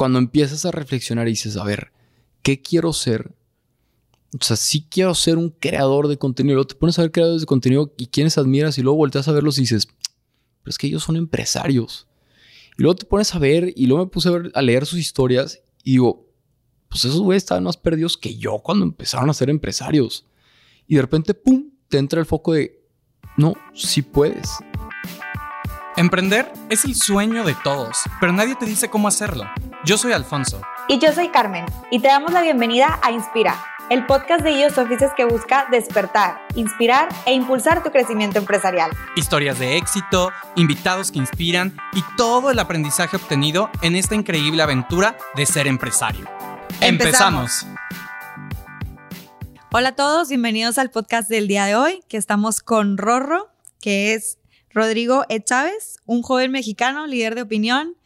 cuando empiezas a reflexionar y dices, a ver, ¿qué quiero ser? O sea, sí quiero ser un creador de contenido. Luego te pones a ver creadores de contenido y quienes admiras y luego volteas a verlos y dices, pero es que ellos son empresarios. Y luego te pones a ver y luego me puse a, a leer sus historias y digo, pues esos güeyes estaban más perdidos que yo cuando empezaron a ser empresarios. Y de repente, ¡pum!, te entra el foco de, no, sí puedes. Emprender es el sueño de todos, pero nadie te dice cómo hacerlo. Yo soy Alfonso. Y yo soy Carmen, y te damos la bienvenida a Inspira, el podcast de IOS Offices que busca despertar, inspirar e impulsar tu crecimiento empresarial. Historias de éxito, invitados que inspiran y todo el aprendizaje obtenido en esta increíble aventura de ser empresario. Empezamos. Hola a todos, bienvenidos al podcast del día de hoy, que estamos con Rorro, que es Rodrigo E. Chávez, un joven mexicano, líder de opinión,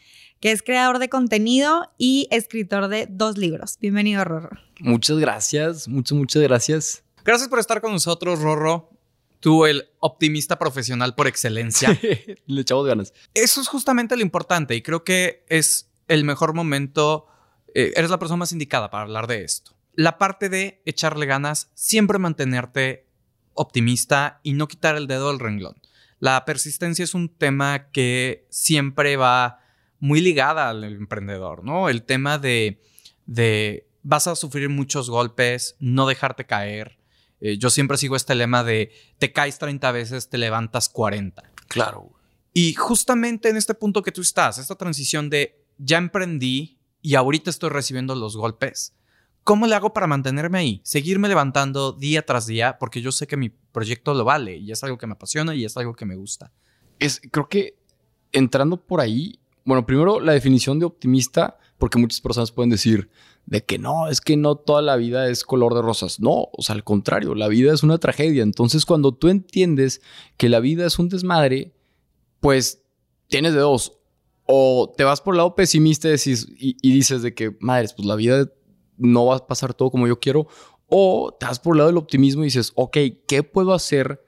que es creador de contenido y escritor de dos libros. Bienvenido, Rorro. Muchas gracias, muchas, muchas gracias. Gracias por estar con nosotros, Rorro. Tú, el optimista profesional por excelencia. Le echamos ganas. Eso es justamente lo importante y creo que es el mejor momento. eh, eres la persona más indicada para hablar de esto. La parte de echarle ganas, siempre mantenerte optimista y no quitar el dedo del renglón. La persistencia es un tema que siempre va muy ligada al emprendedor, ¿no? El tema de, de vas a sufrir muchos golpes, no dejarte caer. Eh, yo siempre sigo este lema de te caes 30 veces, te levantas 40. Claro. Y justamente en este punto que tú estás, esta transición de ya emprendí y ahorita estoy recibiendo los golpes, ¿cómo le hago para mantenerme ahí? Seguirme levantando día tras día porque yo sé que mi proyecto lo vale y es algo que me apasiona y es algo que me gusta. Es, creo que entrando por ahí, bueno, primero la definición de optimista, porque muchas personas pueden decir de que no, es que no toda la vida es color de rosas. No, o sea, al contrario, la vida es una tragedia. Entonces, cuando tú entiendes que la vida es un desmadre, pues tienes de dos. O te vas por el lado pesimista y, decís- y- dices de que, madres, pues la vida no va a pasar todo como yo quiero. O te vas por el lado del optimismo y dices, ok, ¿qué puedo hacer?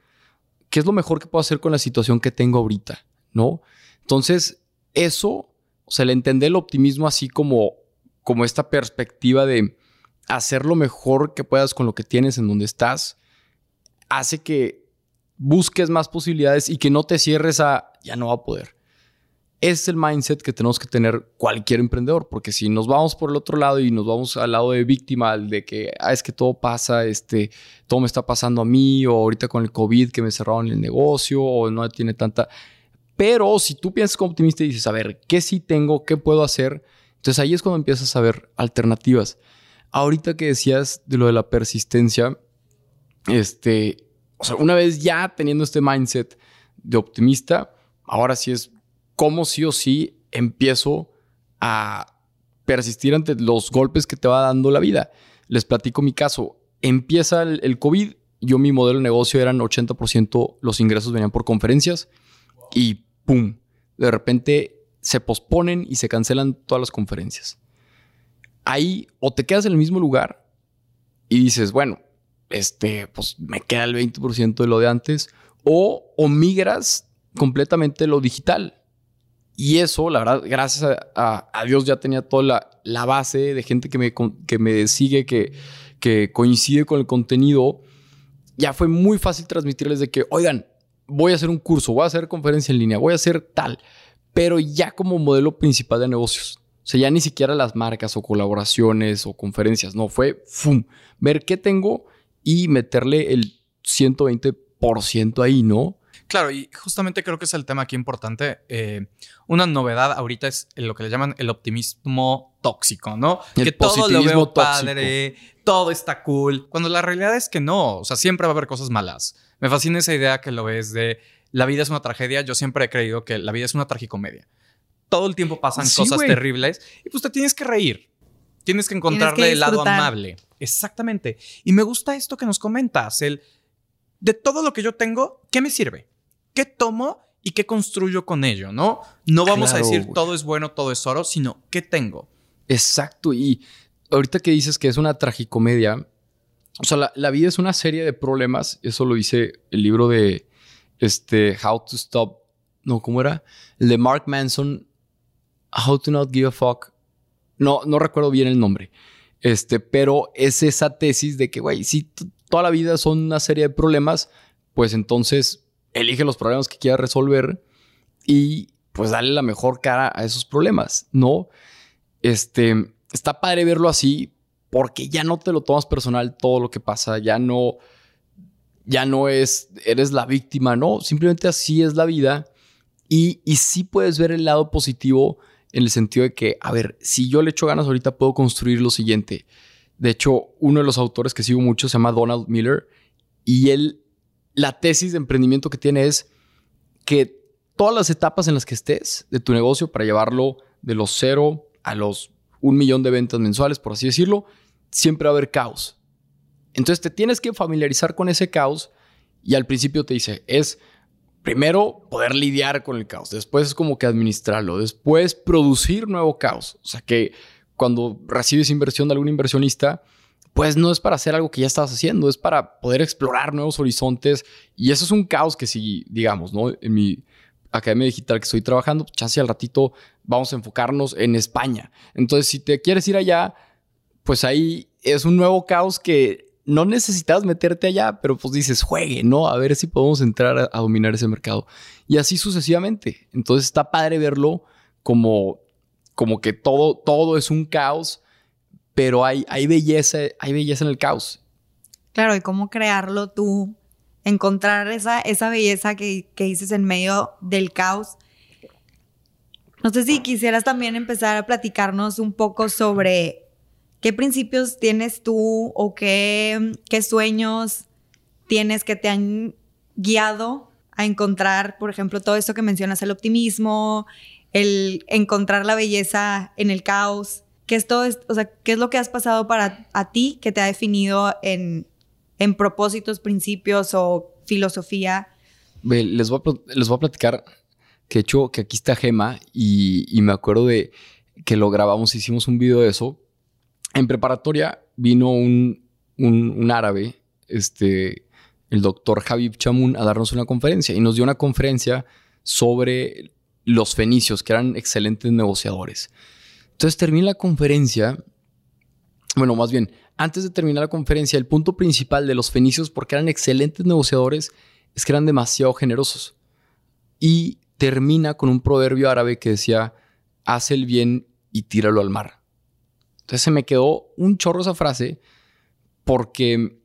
¿Qué es lo mejor que puedo hacer con la situación que tengo ahorita? ¿No? Entonces, eso, o sea, el entender el optimismo así como, como esta perspectiva de hacer lo mejor que puedas con lo que tienes en donde estás, hace que busques más posibilidades y que no te cierres a ya no va a poder. Es el mindset que tenemos que tener cualquier emprendedor, porque si nos vamos por el otro lado y nos vamos al lado de víctima, al de que ah, es que todo pasa, este, todo me está pasando a mí, o ahorita con el COVID que me cerraron el negocio, o no tiene tanta. Pero si tú piensas como optimista y dices, a ver, ¿qué sí tengo? ¿Qué puedo hacer? Entonces ahí es cuando empiezas a ver alternativas. Ahorita que decías de lo de la persistencia, este, o sea, una vez ya teniendo este mindset de optimista, ahora sí es como sí o sí empiezo a persistir ante los golpes que te va dando la vida. Les platico mi caso. Empieza el, el COVID, yo mi modelo de negocio eran 80% los ingresos venían por conferencias y ¡pum! De repente se posponen y se cancelan todas las conferencias. Ahí o te quedas en el mismo lugar y dices, bueno, este, pues me queda el 20% de lo de antes, o, o migras completamente lo digital. Y eso, la verdad, gracias a, Dios ya tenía toda la, la base de gente que me, que me sigue, que, que coincide con el contenido. Ya fue muy fácil transmitirles de que, oigan, voy a hacer un curso, voy a hacer conferencia en línea, voy a hacer tal, pero ya como modelo principal de negocios. O sea, ya ni siquiera las marcas o colaboraciones o conferencias, no, fue ¡fum! ver qué tengo y meterle el 120% ahí, ¿no? Claro, y justamente creo que es el tema aquí importante. Eh, una novedad ahorita es lo que le llaman el optimismo tóxico, ¿no? El que todo lo positivismo veo tóxico. padre, todo está cool, cuando la realidad es que no, o sea, siempre va a haber cosas malas. Me fascina esa idea que lo ves de la vida es una tragedia. Yo siempre he creído que la vida es una tragicomedia. Todo el tiempo pasan Sí, cosas terribles y pues te tienes que reír. Tienes que encontrarle que el lado amable. Exactamente. Y me gusta esto que nos comentas, el de todo lo que yo tengo, ¿qué me sirve? ¿Qué tomo y qué construyo con ello? No, no vamos Claro, a decir todo es bueno, todo es oro, sino ¿qué tengo? Exacto. Y ahorita que dices que es una tragicomedia, o sea, la, vida es una serie de problemas. Eso lo dice el libro de este, How to Stop. No, ¿cómo era? El de Mark Manson, How to Not Give a Fuck no, no recuerdo bien el nombre. Este, pero es esa tesis de que, güey, si toda la vida son una serie de problemas, pues entonces elige los problemas que quieras resolver y pues dale la mejor cara a esos problemas, ¿no? Este, está padre verlo así porque ya no te lo tomas personal todo lo que pasa, ya no, ya no es, eres la víctima, no, simplemente así es la vida y, y sí puedes ver el lado positivo en el sentido de que, a ver, si yo le echo ganas ahorita puedo construir lo siguiente. De hecho, uno de los autores que sigo mucho se llama Donald Miller y él, la tesis de emprendimiento que tiene es que todas las etapas en las que estés de tu negocio para llevarlo de los cero a los un millón de ventas mensuales, por así decirlo, siempre va a haber caos. Entonces te tienes que familiarizar con ese caos y al principio te dice, es primero poder lidiar con el caos, después es como que administrarlo, después producir nuevo caos. O sea que cuando recibes inversión de algún inversionista, pues no es para hacer algo que ya estabas haciendo, es para poder explorar nuevos horizontes y eso es un caos que si, digamos, ¿no? En mi academia digital que estoy trabajando, pues chance al ratito vamos a enfocarnos en España. Entonces, si te quieres ir allá, pues ahí es un nuevo caos que no necesitas meterte allá, pero pues dices, juegue, ¿no? A ver si podemos entrar a, dominar ese mercado. Y así sucesivamente. Entonces está padre verlo como, como que todo, todo es un caos, pero hay, hay, belleza, hay belleza en el caos. Claro, y cómo crearlo tú, encontrar esa, esa belleza que, que dices en medio del caos. No sé si quisieras también empezar a platicarnos un poco sobre ¿Qué principios tienes tú o qué, qué sueños tienes que te han guiado a encontrar, por ejemplo, todo esto que mencionas, el optimismo, el encontrar la belleza en el caos? ¿Qué es todo o sea, qué es lo que has pasado para a ti que te ha definido en, en propósitos, principios o filosofía? Les voy, a, platicar que he hecho que aquí está Gema y, me acuerdo de que lo grabamos, hicimos un video de eso en preparatoria vino un, árabe, este, el doctor Habib Chamun, a darnos una conferencia y nos dio una conferencia sobre los fenicios, que eran excelentes negociadores. Entonces termina la conferencia, bueno, más bien, antes de terminar la conferencia, el punto principal de los fenicios, porque eran excelentes negociadores, es que eran demasiado generosos. Y termina con un proverbio árabe que decía, haz el bien y tíralo al mar. Entonces se me quedó un chorro esa frase porque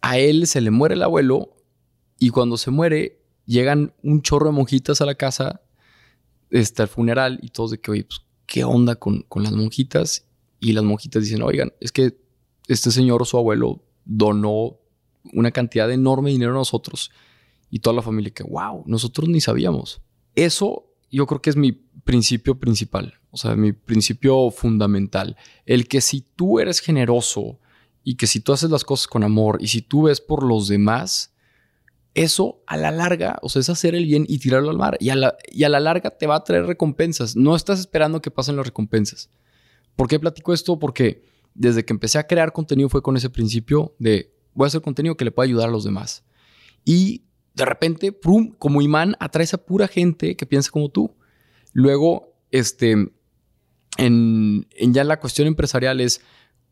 a él se le muere el abuelo y cuando se muere llegan un chorro de monjitas a la casa, este, al funeral y todos de que, oye, pues, ¿qué onda con, con las monjitas? Y las monjitas dicen, oigan, es que este señor o su abuelo donó una cantidad de enorme dinero a nosotros y toda la familia que, wow, nosotros ni sabíamos. Eso yo creo que es mi principio principal, o sea, mi principio fundamental. El que si tú eres generoso y que si tú haces las cosas con amor y si tú ves por los demás, eso a la larga, o sea, es hacer el bien y tirarlo al mar. Y a la, y a la larga te va a traer recompensas. No estás esperando que pasen las recompensas. ¿Por qué platico esto? Porque desde que empecé a crear contenido fue con ese principio de voy a hacer contenido que le pueda ayudar a los demás. Y de repente, prum, como imán, atraes a pura gente que piensa como tú. Luego, este, en, ya la cuestión empresarial es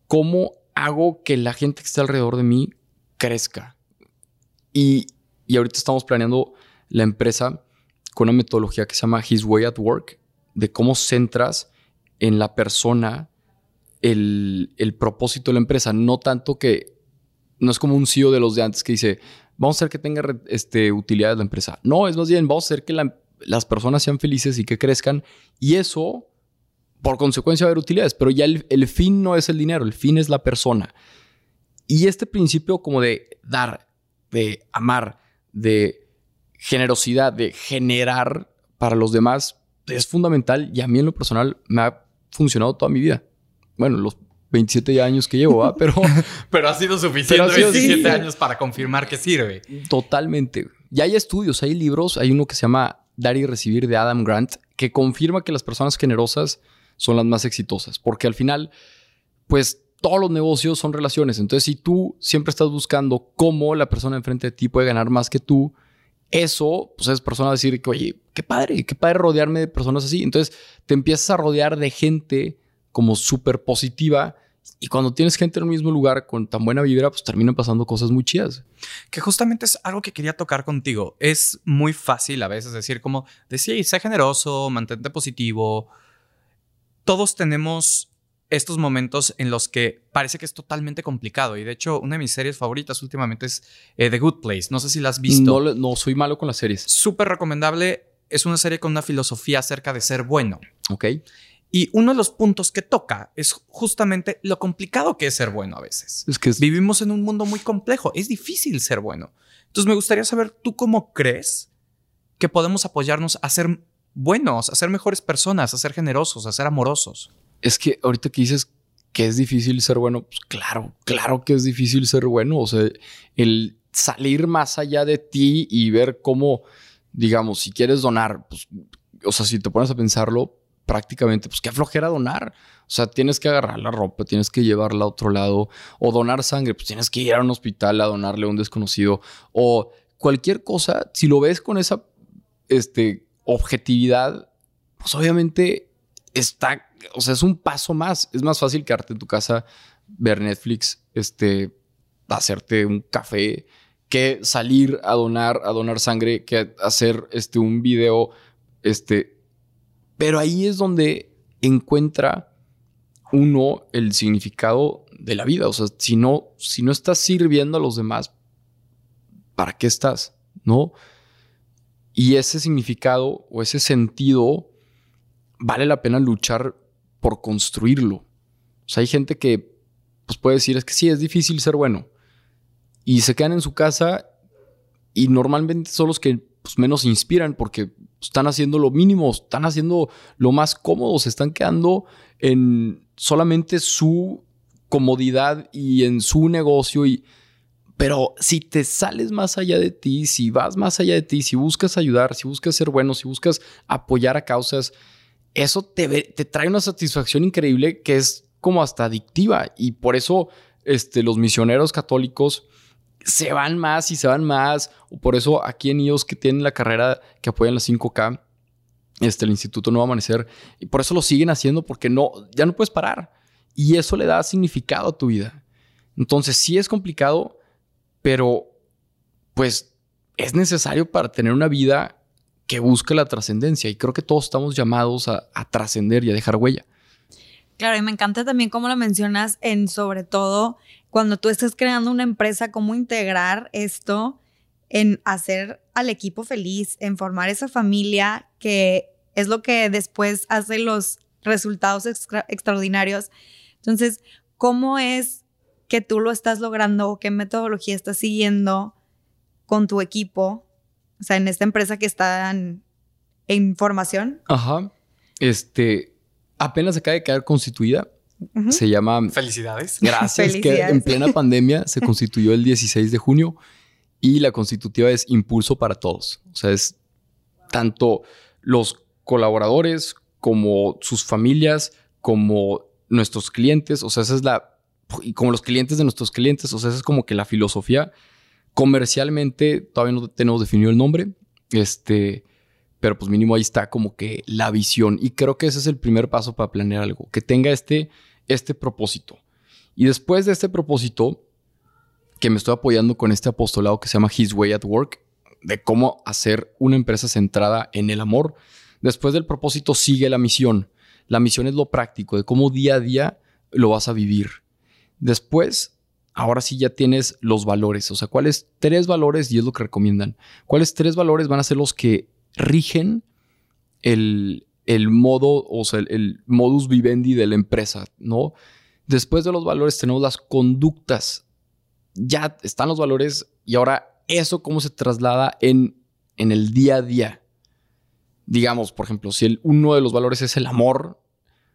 cómo hago que la gente que está alrededor de mí crezca. Y, y ahorita estamos planeando la empresa con una metodología que se llama His Way at Work, de cómo centras en la persona el, el propósito de la empresa. No tanto que, no es como un CEO de los de antes que dice, vamos a hacer que tenga este, utilidades la empresa. No, es más bien, vamos a hacer que las personas sean felices y que crezcan. Y eso, por consecuencia, va a haber utilidades. Pero ya el, el fin no es el dinero, el fin es la persona. Y este principio como de dar, de amar, de generosidad, de generar para los demás, es fundamental y a mí en lo personal me ha funcionado toda mi vida. Bueno, los 27 años que llevo, ¿va? Pero, pero ha sido suficiente 27 años para confirmar que sirve. Totalmente. Ya hay estudios, hay libros, hay uno que se llama Dar y Recibir de Adam Grant, que confirma que las personas generosas son las más exitosas, porque al final, pues todos los negocios son relaciones. Entonces, si tú siempre estás buscando cómo la persona enfrente de ti puede ganar más que tú, eso, pues es persona a decir que, oye, qué padre, qué padre rodearme de personas así. Entonces, te empiezas a rodear de gente como súper positiva. Y cuando tienes gente en el mismo lugar con tan buena vibra, pues terminan pasando cosas muy chidas. Que justamente es algo que quería tocar contigo. Es muy fácil a veces decir como, decir, sé generoso, mantente positivo. Todos tenemos estos momentos en los que parece que es totalmente complicado. Y de hecho, una de mis series favoritas últimamente es eh, The Good Place. No sé si la has visto. No, no soy malo con las series. Súper recomendable. Es una serie con una filosofía acerca de ser bueno. Ok. Y uno de los puntos que toca es justamente lo complicado que es ser bueno a veces. Es que vivimos en un mundo muy complejo. Es difícil ser bueno. Entonces me gustaría saber tú cómo crees que podemos apoyarnos a ser buenos, a ser mejores personas, a ser generosos, a ser amorosos. Es que ahorita que dices que es difícil ser bueno, pues claro, claro que es difícil ser bueno. O sea, el salir más allá de ti y ver cómo, digamos, si quieres donar, pues, o sea, si te pones a pensarlo, prácticamente, pues qué flojera donar. O sea, tienes que agarrar la ropa, tienes que llevarla a otro lado, o donar sangre, pues tienes que ir a un hospital a donarle a un desconocido, o cualquier cosa, si lo ves con esa este, objetividad, pues obviamente está, o sea, es un paso más. Es más fácil quedarte en tu casa, ver Netflix, este, hacerte un café, que salir a donar, a donar sangre, que hacer este, un video, este, pero ahí es donde encuentra uno el significado de la vida. O sea, si no, si no estás sirviendo a los demás, ¿para qué estás? ¿No? Y ese significado o ese sentido vale la pena luchar por construirlo. O sea, hay gente que pues, puede decir, es que sí, es difícil ser bueno. Y se quedan en su casa y normalmente son los que pues, menos inspiran porque están haciendo lo mínimo, están haciendo lo más cómodo, se están quedando en solamente su comodidad y en su negocio y pero si te sales más allá de ti, si vas más allá de ti, si buscas ayudar, si buscas ser bueno, si buscas apoyar a causas, eso te, te trae una satisfacción increíble que es como hasta adictiva. Y por eso este, los misioneros católicos se van más y se van más. Por eso aquí en ellos que tienen la carrera que apoyan la 5K, este, el Instituto Nuevo Amanecer, y por eso lo siguen haciendo porque no, ya no puedes parar. Y eso le da significado a tu vida. Entonces sí es complicado, pero pues es necesario para tener una vida que busque la trascendencia. Y creo que todos estamos llamados a, a trascender y a dejar huella. Claro, y me encanta también cómo lo mencionas en sobre todo cuando tú estás creando una empresa, cómo integrar esto en hacer al equipo feliz, en formar esa familia que es lo que después hace los resultados extraordinarios. Entonces, ¿cómo es que tú lo estás logrando? ¿Qué metodología estás siguiendo con tu equipo? O sea, en esta empresa que está en, en formación. Ajá. Este, apenas acaba de quedar constituida. Se llama... Felicidades. Gracias, que en plena pandemia se constituyó el 16 de junio y la constitutiva es Impulso para Todos. O sea, es tanto los colaboradores como sus familias, como nuestros clientes. O sea, esa es la... Y como los clientes de nuestros clientes. O sea, esa es como que la filosofía. Comercialmente todavía no tenemos definido el nombre. Este pero pues mínimo ahí está como que la visión. Y creo que ese es el primer paso para planear algo, que tenga este, este propósito. Y después de este propósito, que me estoy apoyando con este apostolado que se llama His Way at Work, de cómo hacer una empresa centrada en el amor. Después del propósito sigue la misión. La misión es lo práctico, de cómo día a día lo vas a vivir. Después, ahora sí ya tienes los valores. O sea, ¿cuáles tres valores? Y es lo que recomiendan. ¿Cuáles tres valores van a ser los que rigen el, modo, o sea, el, modus vivendi de la empresa, ¿no? Después de los valores tenemos las conductas. Ya están los valores y ahora eso cómo se traslada en, en el día a día. Digamos, por ejemplo, si el, uno de los valores es el amor,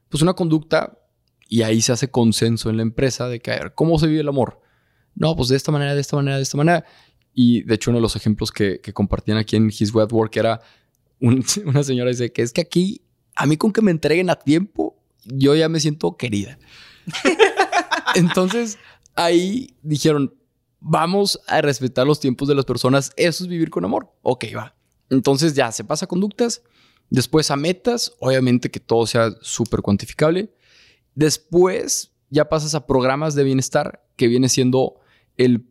pues una conducta y ahí se hace consenso en la empresa de que, ¿cómo se vive el amor? No, pues de esta manera, de esta manera, de esta manera. Y de hecho, uno de los ejemplos que, compartían aquí en His Web Work era una señora dice que es que aquí, a mí con que me entreguen a tiempo, yo ya me siento querida. Entonces, ahí dijeron, vamos a respetar los tiempos de las personas, eso es vivir con amor. Ok, va. Entonces ya se pasa a conductas, después a metas, obviamente que todo sea súper cuantificable. Después ya pasas a programas de bienestar, que viene siendo el,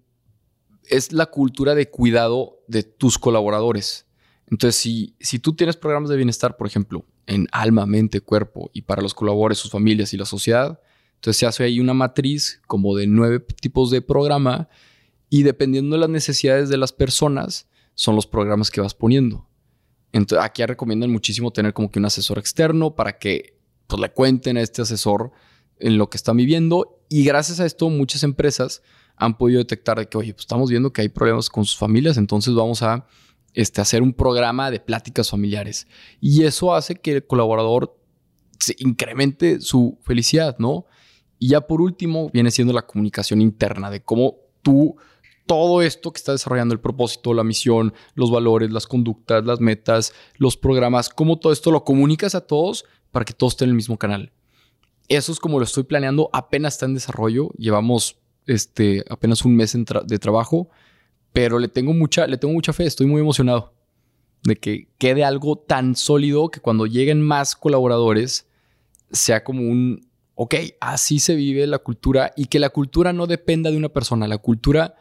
es la cultura de cuidado de tus colaboradores. Entonces, si, si tú tienes programas de bienestar, por ejemplo, en alma, mente, cuerpo y para los colaboradores, sus familias y la sociedad, entonces se hace ahí una matriz como de nueve tipos de programa y dependiendo de las necesidades de las personas, son los programas que vas poniendo. Entonces, aquí recomiendan muchísimo tener como que un asesor externo para que pues, le cuenten a este asesor en lo que están viviendo. Y gracias a esto, muchas empresas han podido detectar de que, oye, pues estamos viendo que hay problemas con sus familias, entonces vamos a este, hacer un programa de pláticas familiares. Y eso hace que el colaborador se incremente su felicidad, ¿no? Y ya por último, viene siendo la comunicación interna de cómo tú todo esto que está desarrollando el propósito, la misión, los valores, las conductas, las metas, los programas, cómo todo esto lo comunicas a todos para que todos estén en el mismo canal. Eso es como lo estoy planeando, apenas está en desarrollo, llevamos este, apenas un mes de trabajo, pero le tengo, mucha, le tengo mucha fe, estoy muy emocionado de que quede algo tan sólido que cuando lleguen más colaboradores sea como un, ok, así se vive la cultura y que la cultura no dependa de una persona, la cultura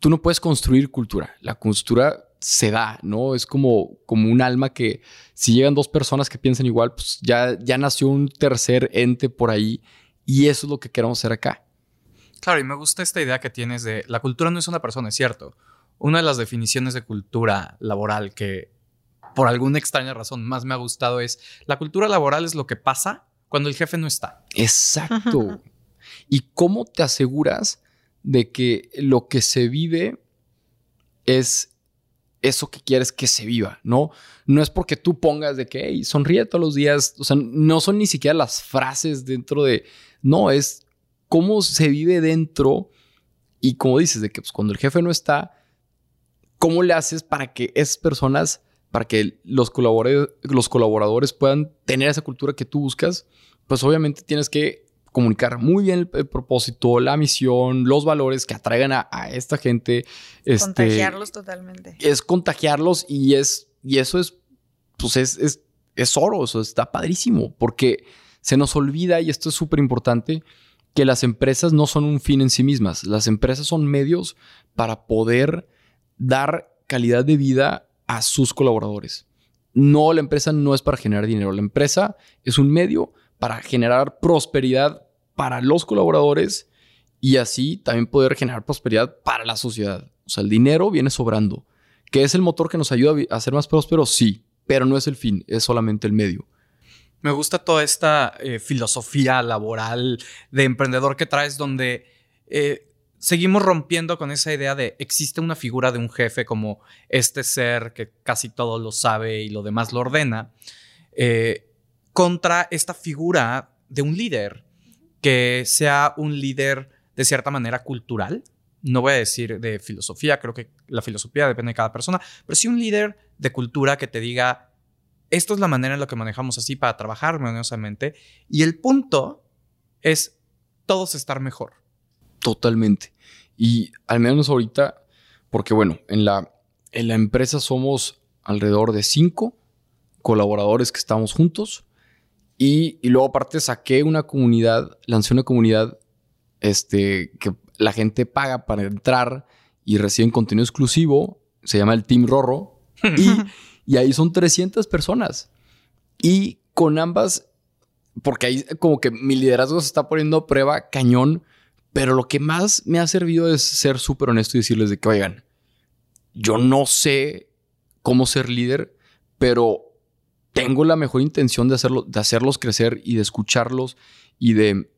tú no puedes construir cultura. La cultura se da, ¿no? Es como, como un alma que si llegan dos personas que piensan igual, pues ya, ya nació un tercer ente por ahí y eso es lo que queremos hacer acá. Claro, y me gusta esta idea que tienes de la cultura no es una persona, es cierto. Una de las definiciones de cultura laboral que por alguna extraña razón más me ha gustado es la cultura laboral es lo que pasa cuando el jefe no está. Exacto. ¿Y cómo te aseguras de que lo que se vive es eso que quieres que se viva, ¿no? No es porque tú pongas de que, hey, sonríe todos los días, o sea, no son ni siquiera las frases dentro de, no, es cómo se vive dentro y como dices, de que pues, cuando el jefe no está, ¿cómo le haces para que esas personas, para que los colaboradores, los colaboradores puedan tener esa cultura que tú buscas? Pues obviamente tienes que comunicar muy bien el, propósito, la misión, los valores que atraigan a, esta gente. Este, contagiarlos totalmente. Es contagiarlos y es, y eso es, pues es, es, es oro, eso está padrísimo, porque se nos olvida, y esto es súper importante, que las empresas no son un fin en sí mismas, las empresas son medios para poder dar calidad de vida a sus colaboradores. No, la empresa no es para generar dinero, la empresa es un medio para generar prosperidad para los colaboradores y así también poder generar prosperidad para la sociedad. O sea, el dinero viene sobrando. ¿Que es el motor que nos ayuda a ser más prósperos? Sí, pero no es el fin, es solamente el medio. Me gusta toda esta eh, filosofía laboral de emprendedor que traes donde eh, seguimos rompiendo con esa idea de existe una figura de un jefe como este ser que casi todo lo sabe y lo demás lo ordena. Eh, contra esta figura de un líder, que sea un líder de cierta manera cultural. No voy a decir de filosofía, creo que la filosofía depende de cada persona, pero sí un líder de cultura que te diga, esto es la manera en la que manejamos así para trabajar armoniosamente. Y el punto es todos estar mejor. Totalmente. Y al menos ahorita, porque bueno, en la, en la empresa somos alrededor de cinco colaboradores que estamos juntos y, luego aparte saqué una comunidad, lancé una comunidad este, que la gente paga para entrar y reciben contenido exclusivo. Se llama el Team Rorro. y, y ahí son 300 personas. Y con ambas, porque ahí como que mi liderazgo se está poniendo a prueba cañón. Pero lo que más me ha servido es ser súper honesto y decirles de que, oigan, yo no sé cómo ser líder, pero tengo la mejor intención de, hacerlo, de hacerlos crecer y de escucharlos y de,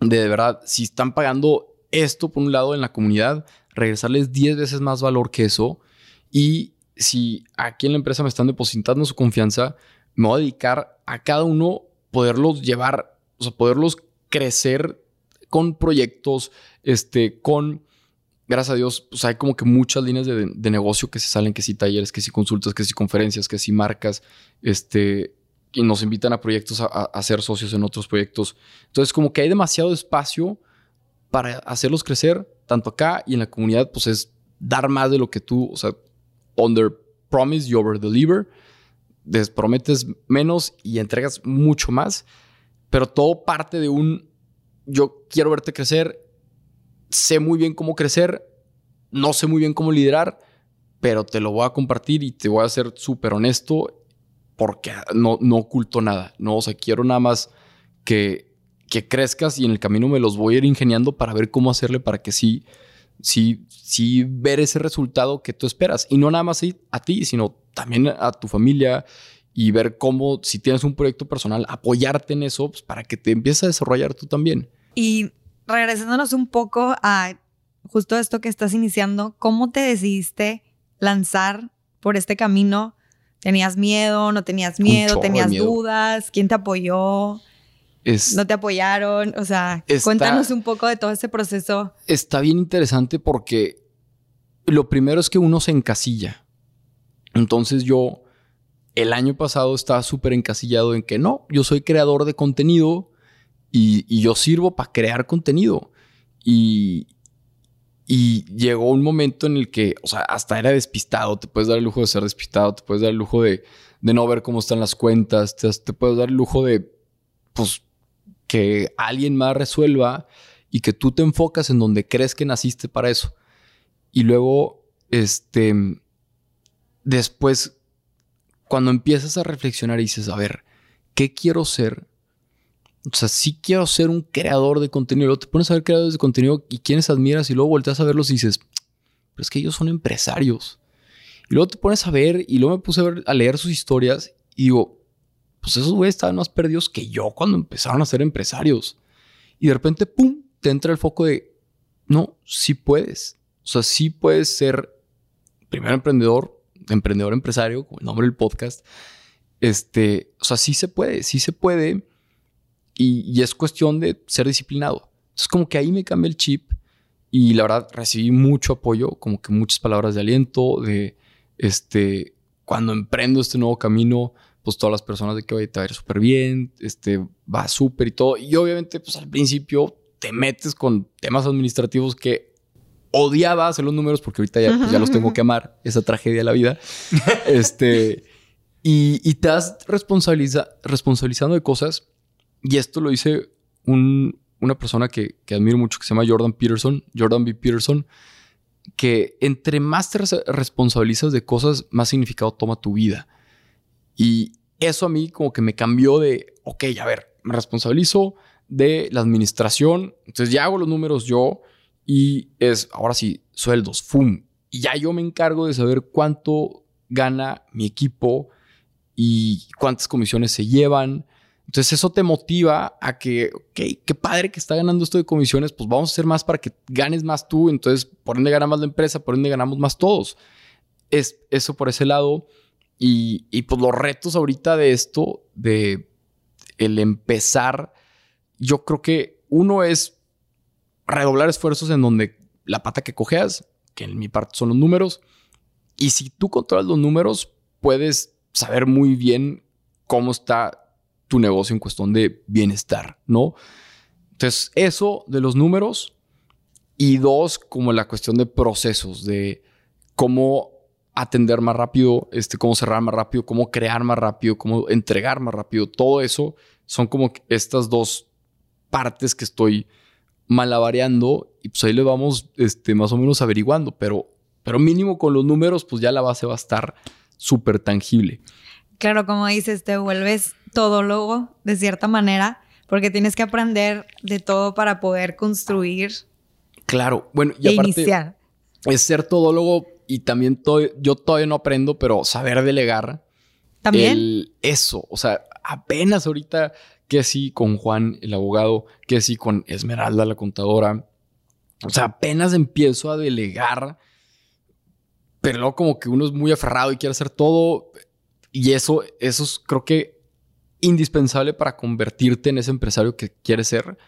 de, verdad, si están pagando esto por un lado en la comunidad, regresarles 10 veces más valor que eso. Y si aquí en la empresa me están depositando su confianza, me voy a dedicar a cada uno poderlos llevar, o sea, poderlos crecer con proyectos, este, con gracias a Dios, pues hay como que muchas líneas de, negocio que se salen, que si talleres, que si consultas, que si conferencias, que si marcas, este, y nos invitan a proyectos, a, a, ser socios en otros proyectos. Entonces, como que hay demasiado espacio para hacerlos crecer, tanto acá y en la comunidad, pues es dar más de lo que tú, o sea, under promise, you over deliver, prometes menos y entregas mucho más. pero todo parte de un, yo quiero verte crecer, sé muy bien cómo crecer, no sé muy bien cómo liderar, pero te lo voy a compartir y te voy a ser súper honesto porque no, no oculto nada, no, o sea, quiero nada más que, que crezcas y en el camino me los voy a ir ingeniando para ver cómo hacerle para que sí, sí, sí ver ese resultado que tú esperas. Y no nada más a ti, sino también a tu familia y ver cómo, si tienes un proyecto personal, apoyarte en eso pues, para que te empieces a desarrollar tú también. Y regresándonos un poco a justo esto que estás iniciando, ¿cómo te decidiste lanzar por este camino? ¿Tenías miedo? ¿No tenías miedo? ¿Tenías dudas? ¿Quién te apoyó? ¿No te apoyaron? O sea, cuéntanos un poco de todo ese proceso. Está bien interesante porque lo primero es que uno se encasilla. Entonces yo el año pasado estaba súper encasillado en que no, yo soy creador de contenido y, yo sirvo para crear contenido. Y, y llegó un momento en el que, o sea, hasta era despistado, te puedes dar el lujo de ser despistado, te puedes dar el lujo de, no ver cómo están las cuentas, te, te puedes dar el lujo de, pues, que alguien más resuelva y que tú te enfocas en donde crees que naciste para eso. Y luego, este, después cuando empiezas a reflexionar y dices, a ver, ¿qué quiero ser? O sea, sí quiero ser un creador de contenido. Luego te pones a ver creadores de contenido y quienes admiras y luego volteas a verlos y dices, pero es que ellos son empresarios. Y luego te pones a ver y luego me puse a, a leer sus historias y digo, pues esos güeyes estaban más perdidos que yo cuando empezaron a ser empresarios. Y de repente, ¡pum!, te entra el foco de, no, sí puedes. O sea, sí puedes ser primer emprendedor, emprendedor empresario, como el nombre del podcast, este, o sea, sí se puede, sí se puede y, es cuestión de ser disciplinado. Entonces, como que ahí me cambié el chip y la verdad recibí mucho apoyo, como que muchas palabras de aliento, de este, cuando emprendo este nuevo camino, pues todas las personas de que, oye, te va a ir súper bien, este, va súper y todo. Y obviamente, pues al principio te metes con temas administrativos que odiaba hacer los números porque ahorita ya, pues, ya los tengo que amar, esa tragedia de la vida. este, y, y, te has responsabiliza, responsabilizando de cosas. Y esto lo dice un, una persona que, que, admiro mucho que se llama Jordan Peterson, Jordan B. Peterson, que entre más te responsabilizas de cosas, más significado toma tu vida. Y eso a mí como que me cambió de, ok, a ver, me responsabilizo de la administración, entonces ya hago los números yo, y es, ahora sí, sueldos, ¡fum! Y ya yo me encargo de saber cuánto gana mi equipo y cuántas comisiones se llevan. Entonces eso te motiva a que, ok, qué padre que está ganando esto de comisiones, pues vamos a hacer más para que ganes más tú, entonces por ende gana más la empresa, por ende ganamos más todos. Es eso por ese lado. Y, pues los retos ahorita de esto, de el empezar, yo creo que uno es redoblar esfuerzos en donde la pata que cojeas, que en mi parte son los números, y si tú controlas los números, puedes saber muy bien cómo está tu negocio en cuestión de bienestar, ¿no? Entonces, eso de los números y dos, como la cuestión de procesos, de cómo atender más rápido, este, cómo cerrar más rápido, cómo crear más rápido, cómo entregar más rápido, todo eso son como estas dos partes que estoy malabareando y pues ahí le vamos este, más o menos averiguando, pero, pero mínimo con los números pues ya la base va a estar súper tangible. Claro, como dices, te vuelves todólogo de cierta manera porque tienes que aprender de todo para poder construir. Claro, bueno, y e aparte es ser todólogo y también yo todavía no aprendo, pero saber delegar. También. eso, o sea, apenas ahorita que sí con Juan, el abogado, que sí con Esmeralda, la contadora. O sea, apenas empiezo a delegar, pero luego como que uno es muy aferrado y quiere hacer todo. Y eso, eso es creo que indispensable para convertirte en ese empresario que quieres ser.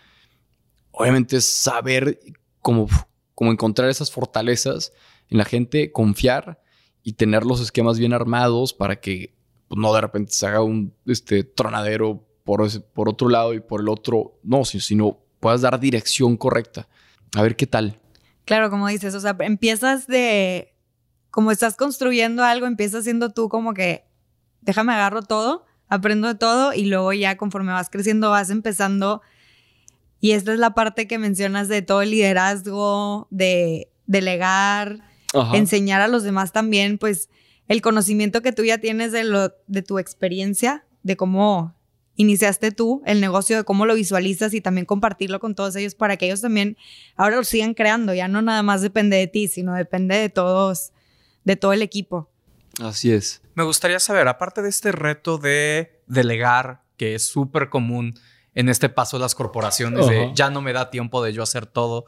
Obviamente es saber cómo, cómo encontrar esas fortalezas en la gente, confiar y tener los esquemas bien armados para que pues, no de repente se haga un este, tronadero por, otro lado y por el otro no, sino puedas dar dirección correcta. A ver qué tal. Claro, como dices, o sea, empiezas de, como estás construyendo algo, empiezas siendo tú como que, déjame agarro todo, aprendo de todo y luego ya conforme vas creciendo vas empezando. Y esta es la parte que mencionas de todo el liderazgo, de delegar, enseñar a los demás también, pues el conocimiento que tú ya tienes de, lo, de tu experiencia, de cómo iniciaste tú el negocio, de cómo lo visualizas y también compartirlo con todos ellos para que ellos también ahora lo sigan creando. Ya no nada más depende de ti, sino depende de todos, de todo el equipo. Así es. Me gustaría saber, aparte de este reto de delegar, que es súper común en este paso de las corporaciones, de ya no me da tiempo de yo hacer todo,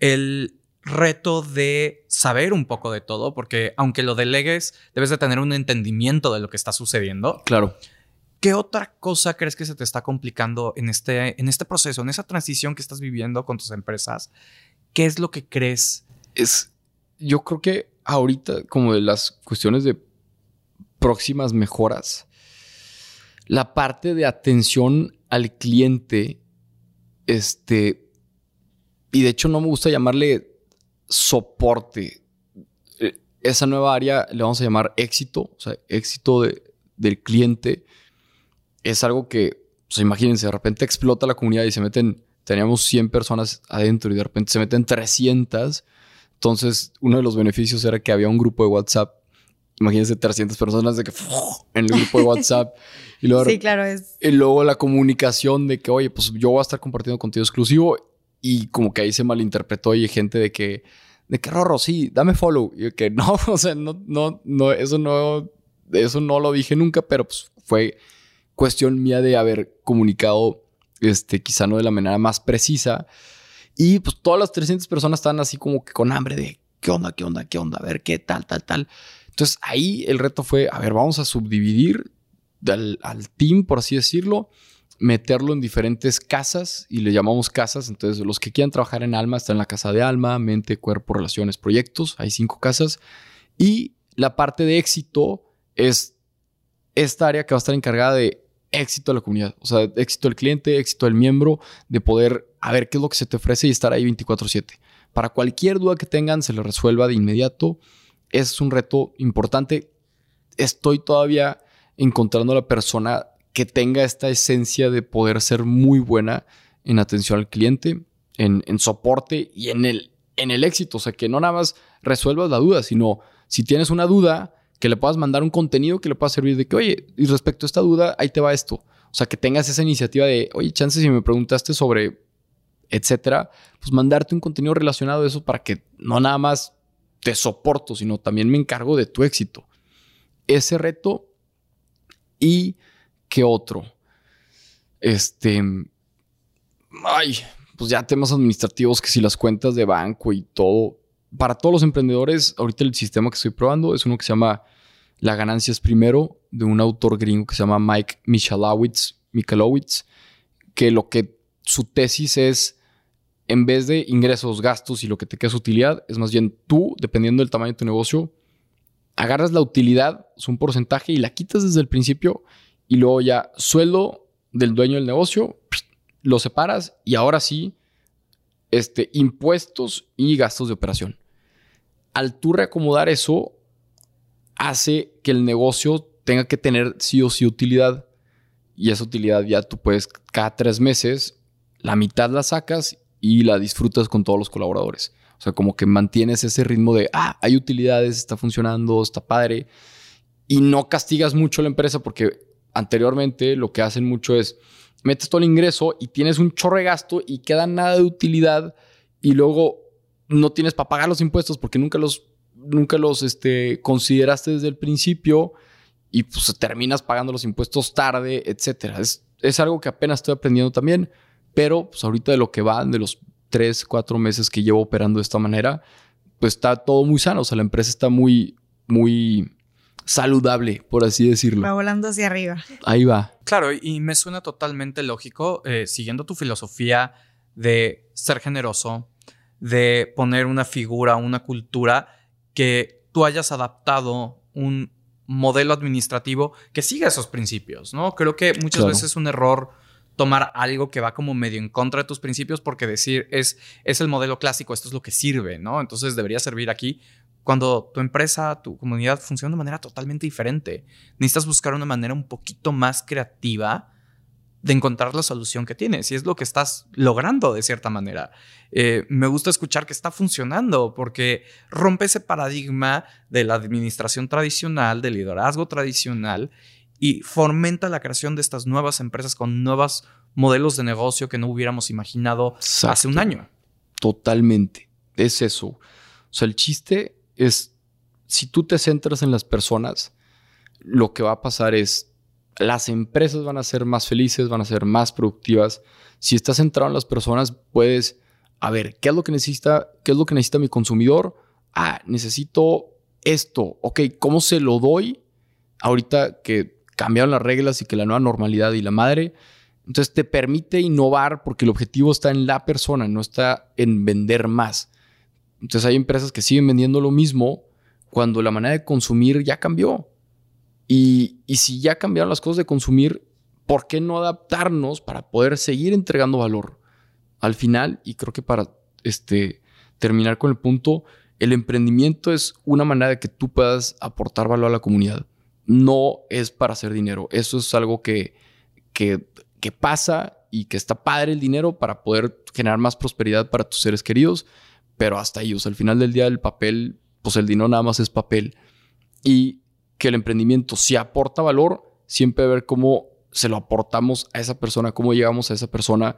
el reto de saber un poco de todo, porque aunque lo delegues, debes de tener un entendimiento de lo que está sucediendo. Claro. ¿Qué otra cosa crees que se te está complicando en este, en este proceso, en esa transición que estás viviendo con tus empresas? ¿Qué es lo que crees? Es, yo creo que ahorita, como de las cuestiones de próximas mejoras, la parte de atención al cliente, este, y de hecho no me gusta llamarle soporte. Eh, esa nueva área le vamos a llamar éxito, o sea, éxito del cliente es algo que, imagínense, de repente explota la comunidad y se meten, teníamos 100 personas adentro y de repente se meten 300. Entonces, uno de los beneficios era que había un grupo de WhatsApp. Imagínense 300 personas de que en el grupo de WhatsApp. Y luego, sí, claro, es. Y luego la comunicación de que, oye, pues yo voy a estar compartiendo contenido exclusivo y como que ahí se malinterpretó y hay gente de que, de que Rorro, sí, dame follow. Y que no, o sea, no, no, no, eso no, eso no lo dije nunca, pero pues fue cuestión mía de haber comunicado, este, quizá no de la manera más precisa. Y pues todas las 300 personas están así como que con hambre de qué onda, qué onda, qué onda, a ver qué tal, tal, tal. Entonces ahí el reto fue, a ver, vamos a subdividir al, al team, por así decirlo, meterlo en diferentes casas y le llamamos casas. Entonces los que quieran trabajar en alma están en la casa de alma, mente, cuerpo, relaciones, proyectos. Hay cinco casas. Y la parte de éxito es esta área que va a estar encargada de éxito de la comunidad, o sea, éxito del cliente, éxito del miembro, de poder a ver qué es lo que se te ofrece y estar ahí 24/7. Para cualquier duda que tengan, se les resuelva de inmediato. Es un reto importante. Estoy todavía encontrando a la persona que tenga esta esencia de poder ser muy buena en atención al cliente, en, en soporte y en el, en el éxito. O sea, que no nada más resuelvas la duda, sino si tienes una duda, que le puedas mandar un contenido que le pueda servir de que, oye, y respecto a esta duda, ahí te va esto. O sea, que tengas esa iniciativa de, oye, chances si me preguntaste sobre, etcétera, pues mandarte un contenido relacionado a eso para que no nada más te soporto, sino también me encargo de tu éxito. Ese reto y qué otro. Este, ay, pues ya temas administrativos que si las cuentas de banco y todo, para todos los emprendedores, ahorita el sistema que estoy probando es uno que se llama La ganancia es primero, de un autor gringo que se llama Mike Michalowicz, Michalowicz que lo que su tesis es, en vez de ingresos, gastos y lo que te queda es utilidad, es más bien tú, dependiendo del tamaño de tu negocio, agarras la utilidad, es un porcentaje, y la quitas desde el principio, y luego ya sueldo del dueño del negocio, lo separas y ahora sí este, impuestos y gastos de operación. Al tú reacomodar eso, hace que el negocio tenga que tener sí o sí utilidad. Y esa utilidad ya tú puedes, cada tres meses, la mitad la sacas y la disfrutas con todos los colaboradores. O sea, como que mantienes ese ritmo de, ah, hay utilidades, está funcionando, está padre. Y no castigas mucho a la empresa porque anteriormente lo que hacen mucho es, metes todo el ingreso y tienes un chorre gasto y queda nada de utilidad y luego no tienes para pagar los impuestos porque nunca los, nunca los este, consideraste desde el principio y pues terminas pagando los impuestos tarde, etcétera. Es, es algo que apenas estoy aprendiendo también, pero pues ahorita de lo que va, de los tres, cuatro meses que llevo operando de esta manera, pues está todo muy sano. O sea, la empresa está muy, muy saludable, por así decirlo. Va volando hacia arriba. Ahí va. Claro, y me suena totalmente lógico, eh, siguiendo tu filosofía de ser generoso, de poner una figura, una cultura, que tú hayas adaptado un modelo administrativo que siga esos principios, ¿no? Creo que muchas veces es un error tomar algo que va como medio en contra de tus principios porque decir es, es el modelo clásico, esto es lo que sirve, ¿no? Entonces debería servir aquí cuando tu empresa, tu comunidad funciona de manera totalmente diferente. Necesitas buscar una manera un poquito más creativa de encontrar la solución que tienes y es lo que estás logrando de cierta manera. Eh, me gusta escuchar que está funcionando porque rompe ese paradigma de la administración tradicional, del liderazgo tradicional y fomenta la creación de estas nuevas empresas con nuevos modelos de negocio que no hubiéramos imaginado hace un año. Totalmente. Es eso. O sea, el chiste es, si tú te centras en las personas, lo que va a pasar es las empresas van a ser más felices, van a ser más productivas. Si estás centrado en las personas, puedes, a ver, ¿qué es lo que necesita, qué es lo que necesita mi consumidor? Ah, necesito esto. Ok, ¿cómo se lo doy? Ahorita que cambiaron las reglas y que la nueva normalidad y la madre, entonces te permite innovar porque el objetivo está en la persona, no está en vender más. Entonces hay empresas que siguen vendiendo lo mismo cuando la manera de consumir ya cambió. Y, si ya cambiaron las cosas de consumir, ¿por qué no adaptarnos para poder seguir entregando valor? Al final, y creo que para este, terminar con el punto, el emprendimiento es una manera de que tú puedas aportar valor a la comunidad. No es para hacer dinero. Eso es algo que, que, que pasa y que está padre el dinero para poder generar más prosperidad para tus seres queridos, pero hasta ahí. O sea, al final del día el papel, pues el dinero nada más es papel. Y que el emprendimiento si aporta valor, siempre ver cómo se lo aportamos a esa persona, cómo llegamos a esa persona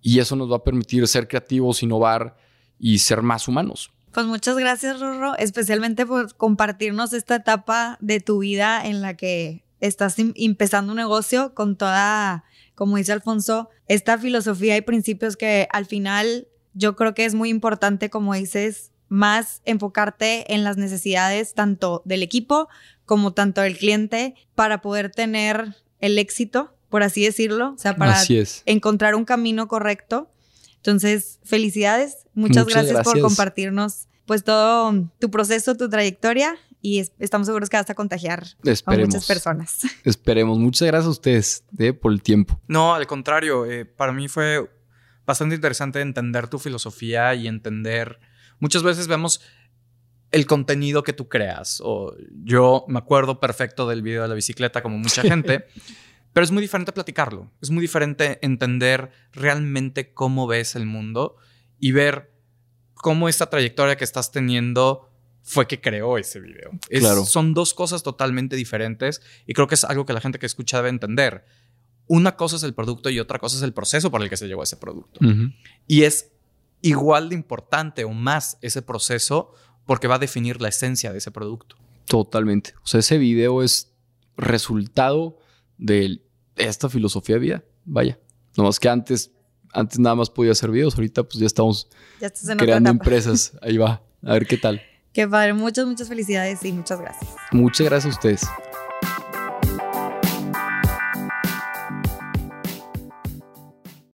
y eso nos va a permitir ser creativos, innovar y ser más humanos. Pues muchas gracias, Rorro, especialmente por compartirnos esta etapa de tu vida en la que estás em, empezando un negocio con toda, como dice Alfonso, esta filosofía y principios que al final yo creo que es muy importante, como dices, más enfocarte en las necesidades tanto del equipo como tanto del cliente para poder tener el éxito, por así decirlo, o sea, para encontrar un camino correcto. Entonces, felicidades, muchas, gracias, por compartirnos pues todo tu proceso, tu trayectoria y estamos seguros que vas a contagiar a muchas personas. Esperemos. Muchas gracias a ustedes eh, por el tiempo. No, al contrario, eh, para mí fue bastante interesante entender tu filosofía y entender Muchas veces vemos el contenido que tú creas. O yo me acuerdo perfecto del video de la bicicleta, como mucha gente. pero es muy diferente platicarlo. Es muy diferente entender realmente cómo ves el mundo y ver cómo esta trayectoria que estás teniendo fue que creó ese video. claro. Son dos cosas totalmente diferentes y creo que es algo que la gente que escucha debe entender. Una cosa es el producto y otra cosa es el proceso por el que se llegó a ese producto. Y es igual de importante o más ese proceso porque va a definir la esencia de ese producto. Totalmente. O sea, ese video es resultado de esta filosofía de vida. Vaya. más que antes, antes nada más podía hacer videos. Ahorita pues ya estamos creando empresas. Ahí va. A ver qué tal. Qué padre. Muchas, muchas felicidades y muchas gracias. Muchas gracias a ustedes.